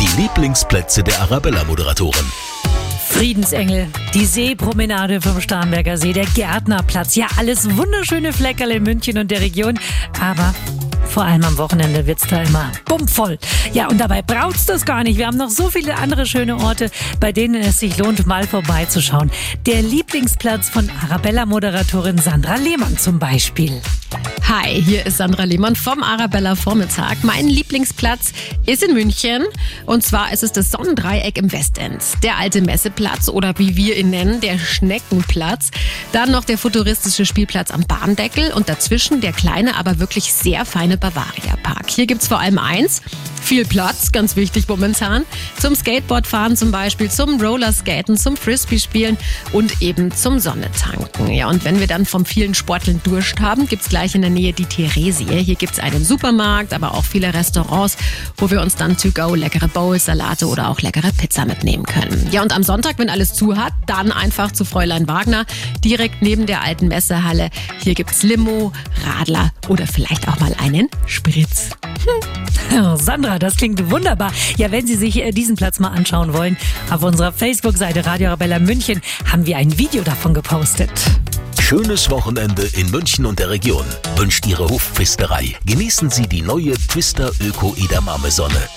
Die Lieblingsplätze der Arabella-Moderatoren. Friedensengel, die Seepromenade vom Starnberger See, der Gärtnerplatz. Ja, alles wunderschöne Fleckerl in München und der Region. Aber vor allem am Wochenende wird's da immer bummvoll. Ja, und dabei braucht's das gar nicht. Wir haben noch so viele andere schöne Orte, bei denen es sich lohnt, mal vorbeizuschauen. Der Lieblingsplatz von Arabella-Moderatorin Sandra Lehmann zum Beispiel. Hi, hier ist Sandra Lehmann vom Arabella Vormittag. Mein Lieblingsplatz ist in München und zwar ist es das Sonnendreieck im Westend. Der alte Messeplatz oder wie wir ihn nennen, der Schneckenplatz. Dann noch der futuristische Spielplatz am Bahndeckel und dazwischen der kleine, aber wirklich sehr feine Bavaria Park. Hier gibt's vor allem eins, viel Platz, ganz wichtig momentan, zum Skateboardfahren zum Beispiel, zum Rollerskaten, zum Frisbee-Spielen und eben zum Sonnetanken. Ja, und wenn wir dann vom vielen Sporteln Durst haben, gibt's gleich in der Nähe die Theresie. Hier gibt's einen Supermarkt, aber auch viele Restaurants, wo wir uns dann to go leckere Bowls, Salate oder auch leckere Pizza mitnehmen können. Ja, und am Sonntag, wenn alles zu hat, dann einfach zu Fräulein Wagner, direkt neben der alten Messehalle. Hier gibt's Limo, Radler oder vielleicht auch mal einen Spritz. Sandra, das klingt wunderbar. Ja, wenn Sie sich äh, diesen Platz mal anschauen wollen, auf unserer Facebook-Seite Radio Arabella München haben wir ein Video davon gepostet. Schönes Wochenende in München und der Region. Wünscht Ihre Hofpfisterei. Genießen Sie die neue Twister Öko Edamame Sonne.